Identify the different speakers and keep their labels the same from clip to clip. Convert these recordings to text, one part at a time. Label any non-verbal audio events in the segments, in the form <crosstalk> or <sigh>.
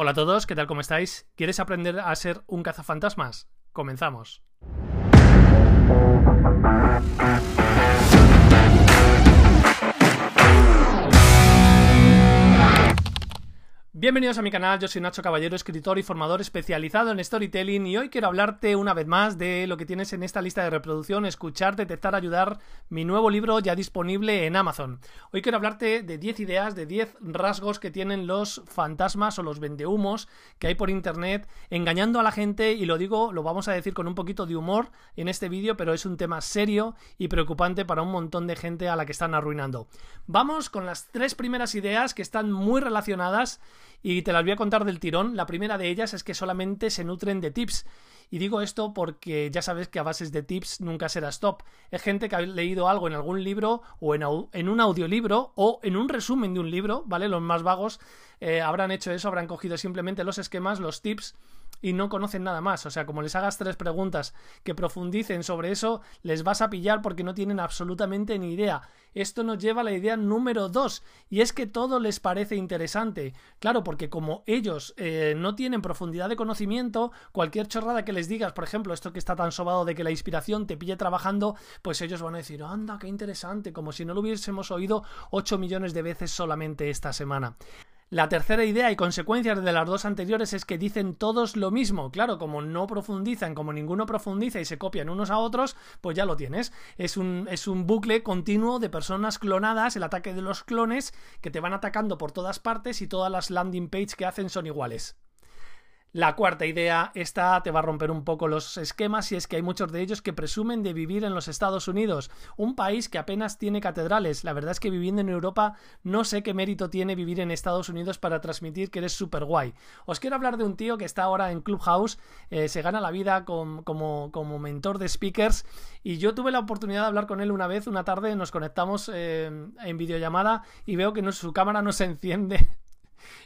Speaker 1: Hola a todos, ¿qué tal? ¿Cómo estáis? ¿Quieres aprender a ser un cazafantasmas? Comenzamos. Bienvenidos a mi canal, yo soy Nacho Caballero, escritor y formador especializado en storytelling y hoy quiero hablarte una vez más de lo que tienes en esta lista de reproducción, escuchar, detectar, ayudar, mi nuevo libro ya disponible en Amazon. Hoy quiero hablarte de 10 ideas, de 10 rasgos que tienen los fantasmas o los vendehumos que hay por internet engañando a la gente y lo digo, lo vamos a decir con un poquito de humor en este vídeo, pero es un tema serio y preocupante para un montón de gente a la que están arruinando. Vamos con las tres primeras ideas que están muy relacionadas y te las voy a contar del tirón. La primera de ellas es que solamente se nutren de tips. Y digo esto porque ya sabes que a bases de tips nunca serás top. Es gente que ha leído algo en algún libro o en, un audiolibro o en un resumen de un libro, ¿vale? Los más vagos eh, habrán hecho eso, habrán cogido simplemente los esquemas, los tips y no conocen nada más. O sea, como les hagas tres preguntas que profundicen sobre eso, les vas a pillar porque no tienen absolutamente ni idea. Esto nos lleva a la idea número dos, y es que todo les parece interesante. Claro, porque como ellos eh, no tienen profundidad de conocimiento, cualquier chorrada que les digas, por ejemplo, esto que está tan sobado de que la inspiración te pille trabajando, pues ellos van a decir, anda, qué interesante, como si no lo hubiésemos oído 8 millones de veces solamente esta semana. La tercera idea y consecuencias de las dos anteriores es que dicen todos lo mismo. Claro, como no profundizan, como ninguno profundiza y se copian unos a otros, pues ya lo tienes. Es un, es un bucle continuo de personas clonadas, el ataque de los clones, que te van atacando por todas partes y todas las landing page que hacen son iguales. La cuarta idea, esta te va a romper un poco los esquemas y es que hay muchos de ellos que presumen de vivir en los Estados Unidos, un país que apenas tiene catedrales. La verdad es que viviendo en Europa no sé qué mérito tiene vivir en Estados Unidos para transmitir que eres súper guay. Os quiero hablar de un tío que está ahora en Clubhouse, eh, se gana la vida como, mentor de speakers y yo tuve la oportunidad de hablar con él una vez, una tarde, nos conectamos eh, en videollamada y veo que su cámara no se enciende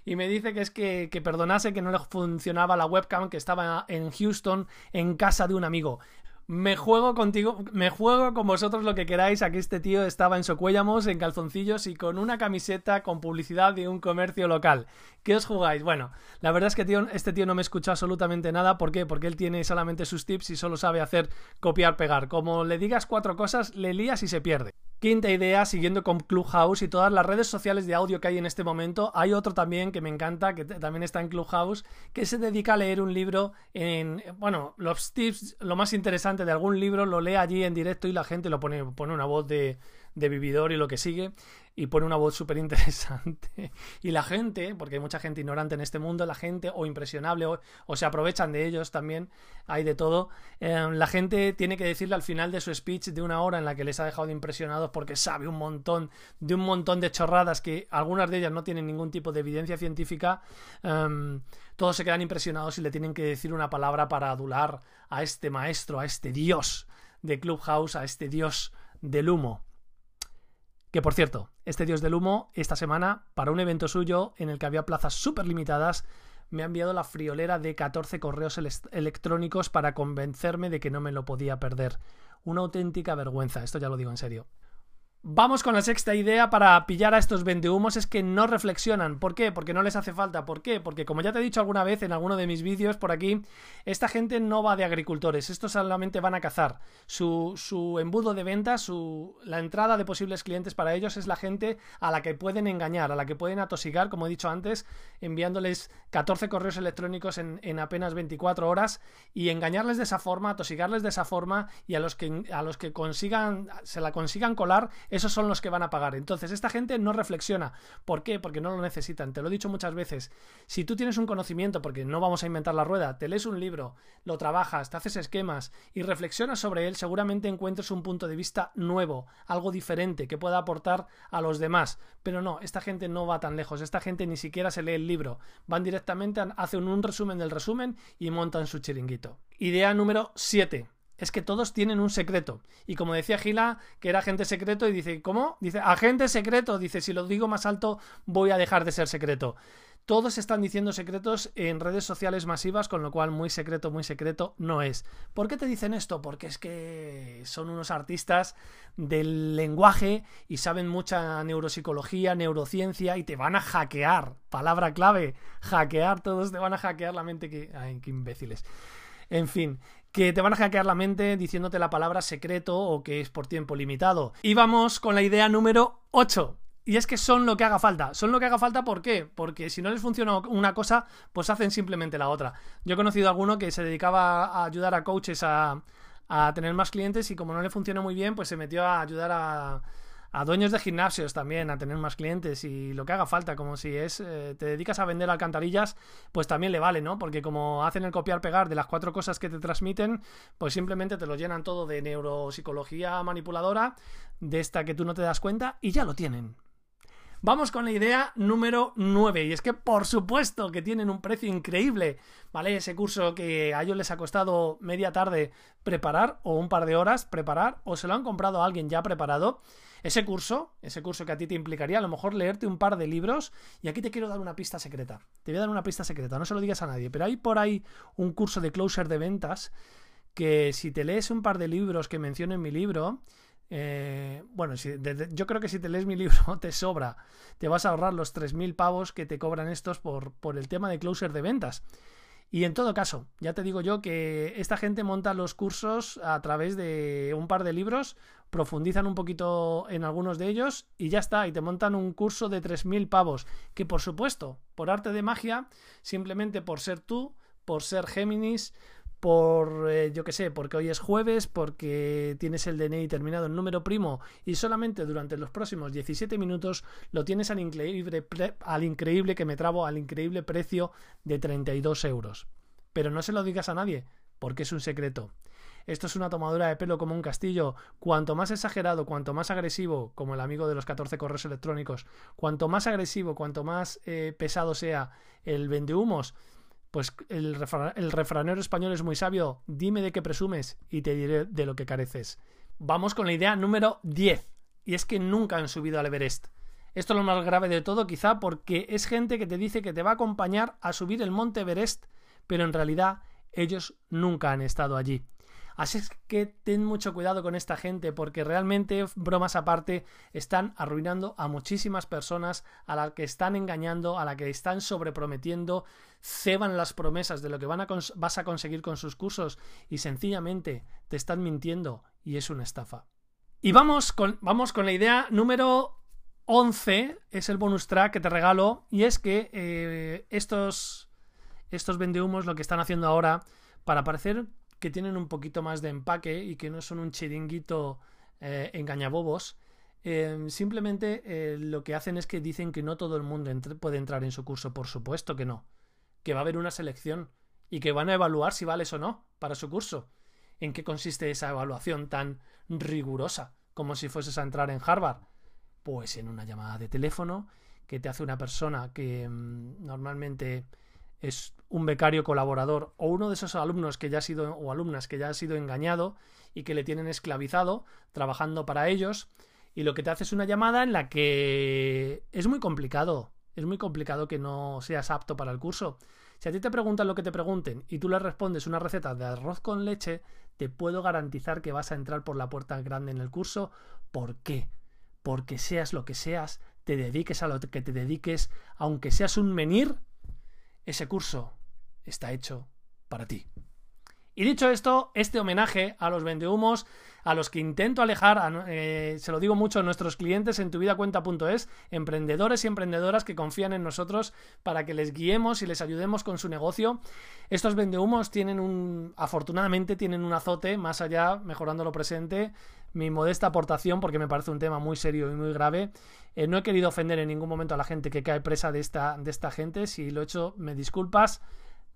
Speaker 1: y me dice que es que, que perdonase que no le funcionaba la webcam, que estaba en Houston en casa de un amigo. Me juego contigo, me juego con vosotros lo que queráis. Aquí este tío estaba en Socuéllamos, en calzoncillos y con una camiseta con publicidad de un comercio local. ¿Qué os jugáis? Bueno, la verdad es que tío, este tío no me escucha absolutamente nada. ¿Por qué? Porque él tiene solamente sus tips y solo sabe hacer copiar, pegar. Como le digas cuatro cosas, le lías y se pierde. Quinta idea, siguiendo con Clubhouse y todas las redes sociales de audio que hay en este momento, hay otro también que me encanta, que también está en Clubhouse, que se dedica a leer un libro en, bueno, los tips, lo más interesante de algún libro, lo lee allí en directo y la gente lo pone, pone una voz de, de vividor y lo que sigue y pone una voz súper interesante. <laughs> y la gente, porque hay mucha gente ignorante en este mundo, la gente o impresionable o, se aprovechan de ellos también, hay de todo. Eh, la gente tiene que decirle al final de su speech de una hora en la que les ha dejado de impresionados porque sabe un montón de un montón de chorradas que algunas de ellas no tienen ningún tipo de evidencia científica. Em, todos se quedan impresionados y le tienen que decir una palabra para adular a este maestro, a este dios de Clubhouse, a este dios del humo. Que por cierto, este dios del humo, esta semana, para un evento suyo en el que había plazas súper limitadas, me ha enviado la friolera de 14 correos electrónicos para convencerme de que no me lo podía perder. Una auténtica vergüenza, esto ya lo digo en serio. Vamos con la sexta idea para pillar a estos vendehumos es que no reflexionan. ¿Por qué? Porque no les hace falta. ¿Por qué? Porque como ya te he dicho alguna vez en alguno de mis vídeos por aquí, esta gente no va de agricultores, estos solamente van a cazar. Su, su embudo de venta, su, la entrada de posibles clientes para ellos es la gente a la que pueden engañar, a la que pueden atosigar, como he dicho antes, enviándoles 14 correos electrónicos en, en apenas 24 horas y engañarles de esa forma, atosigarles de esa forma y a los que, a los que consigan, se la consigan colar esos son los que van a pagar. Entonces, esta gente no reflexiona. ¿Por qué? Porque no lo necesitan. Te lo he dicho muchas veces. Si tú tienes un conocimiento, porque no vamos a inventar la rueda, te lees un libro, lo trabajas, te haces esquemas y reflexionas sobre él, seguramente encuentres un punto de vista nuevo, algo diferente que pueda aportar a los demás. Pero no, esta gente no va tan lejos. Esta gente ni siquiera se lee el libro. Van directamente, hacen un resumen del resumen y montan su chiringuito. Idea número 7 es que todos tienen un secreto. Y como decía Gila, que era agente secreto, y dice, ¿cómo? Dice, agente secreto. Dice, si lo digo más alto, voy a dejar de ser secreto. Todos están diciendo secretos en redes sociales masivas, con lo cual muy secreto, muy secreto no es. ¿Por qué te dicen esto? Porque es que son unos artistas del lenguaje y saben mucha neuropsicología, neurociencia y te van a hackear. Palabra clave, hackear, todos te van a hackear la mente. Que... Qué imbéciles. En fin, que te van a hackear la mente diciéndote la palabra secreto o que es por tiempo limitado. Y vamos con la idea número 8. Y es que son lo que haga falta. Son lo que haga falta, ¿por qué? Porque si no les funciona una cosa, pues hacen simplemente la otra. Yo he conocido a alguno que se dedicaba a ayudar a coaches a, tener más clientes y como no le funciona muy bien, pues se metió a ayudar a, a dueños de gimnasios también a tener más clientes y lo que haga falta, como si es eh, te dedicas a vender alcantarillas, pues también le vale, ¿no? Porque como hacen el copiar pegar de las cuatro cosas que te transmiten, pues simplemente te lo llenan todo de neuropsicología manipuladora, de esta que tú no te das cuenta y ya lo tienen. Vamos con la idea número 9. Y es que por supuesto que tienen un precio increíble. ¿Vale? Ese curso que a ellos les ha costado media tarde preparar o un par de horas preparar o se lo han comprado a alguien ya preparado. Ese curso, ese curso que a ti te implicaría a lo mejor leerte un par de libros y aquí te quiero dar una pista secreta. Te voy a dar una pista secreta, no se lo digas a nadie, pero hay por ahí un curso de closer de ventas que si te lees un par de libros que menciono en mi libro, eh, bueno, si, yo creo que si te lees mi <laughs> libro te sobra. Te vas a ahorrar los 3.000 pavos que te cobran estos por, por el tema de closer de ventas. Y en todo caso, ya te digo yo que esta gente monta los cursos a través de un par de libros, profundizan un poquito en algunos de ellos y ya está, y te montan un curso de 3.000 pavos, que por supuesto, por arte de magia, simplemente por ser tú, por ser Géminis, por, eh, yo que sé, porque hoy es jueves, porque tienes el DNI terminado en número primo y solamente durante los próximos 17 minutos lo tienes al increíble, al increíble que me trabo, al increíble precio de 32 euros. Pero no se lo digas a nadie, porque es un secreto. Esto es una tomadura de pelo como un castillo. Cuanto más exagerado, cuanto más agresivo, como el amigo de los 14 correos electrónicos, cuanto más agresivo, cuanto más eh, pesado sea el vendehumos, pues el, refranero español es muy sabio, dime de qué presumes y te diré de lo que careces. Vamos con la idea número 10, y es que nunca han subido al Everest. Esto es lo más grave de todo, quizá porque es gente que te dice que te va a acompañar a subir el monte Everest, pero en realidad ellos nunca han estado allí. Así es que ten mucho cuidado con esta gente porque realmente, bromas aparte, están arruinando a muchísimas personas, a las que están engañando, a las que están sobreprometiendo, ceban las promesas de lo que van a vas a conseguir con sus cursos y sencillamente te están mintiendo y es una estafa. Y vamos con, vamos con la idea número 11, es el bonus track que te regalo y es que eh, estos, estos vendehumos lo que están haciendo ahora para parecer que tienen un poquito más de empaque y que no son un chiringuito eh, engañabobos. Em, simplemente eh, lo que hacen es que dicen que no todo el mundo puede entrar en su curso. Por supuesto que no. Que va a haber una selección y que van a evaluar si vales o no para su curso. ¿En qué consiste esa evaluación tan rigurosa como si fueses a entrar en Harvard? Pues en una llamada de teléfono que te hace una persona que mm, normalmente es un becario colaborador o uno de esos alumnos que ya ha sido o alumnas que ya ha sido engañado y que le tienen esclavizado trabajando para ellos y lo que te hace es una llamada en la que es muy complicado, es muy complicado que no seas apto para el curso. Si a ti te preguntan lo que te pregunten y tú les respondes una receta de arroz con leche, te puedo garantizar que vas a entrar por la puerta grande en el curso. ¿Por qué? Porque seas lo que seas, te dediques a lo que te dediques, aunque seas un menir, ese curso está hecho para ti. Y dicho esto, este homenaje a los vendehumos, a los que intento alejar, eh, se lo digo mucho a nuestros clientes en tuvidacuenta.es, emprendedores y emprendedoras que confían en nosotros para que les guiemos y les ayudemos con su negocio. Estos vendehumos tienen un, afortunadamente tienen un azote más allá, mejorando lo presente, mi modesta aportación porque me parece un tema muy serio y muy grave. Eh, no he querido ofender en ningún momento a la gente que cae presa de esta, de esta gente. Si lo he hecho, me disculpas.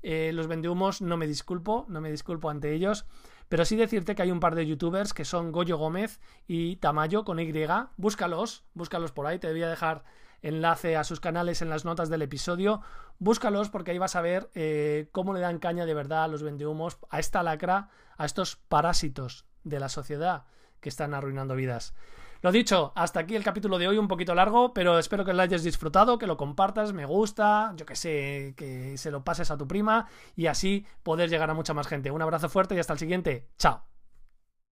Speaker 1: Eh, los vendehumos no me disculpo, no me disculpo ante ellos. Pero sí decirte que hay un par de youtubers que son Goyo Gómez y Tamayo con Y. Búscalos, búscalos por ahí. Te voy a dejar enlace a sus canales en las notas del episodio. Búscalos porque ahí vas a ver eh, cómo le dan caña de verdad a los vendehumos, a esta lacra, a estos parásitos de la sociedad que están arruinando vidas. Lo dicho, hasta aquí el capítulo de hoy, un poquito largo, pero espero que lo hayas disfrutado, que lo compartas, me gusta, yo que sé, que se lo pases a tu prima y así poder llegar a mucha más gente. Un abrazo fuerte y hasta el siguiente. Chao.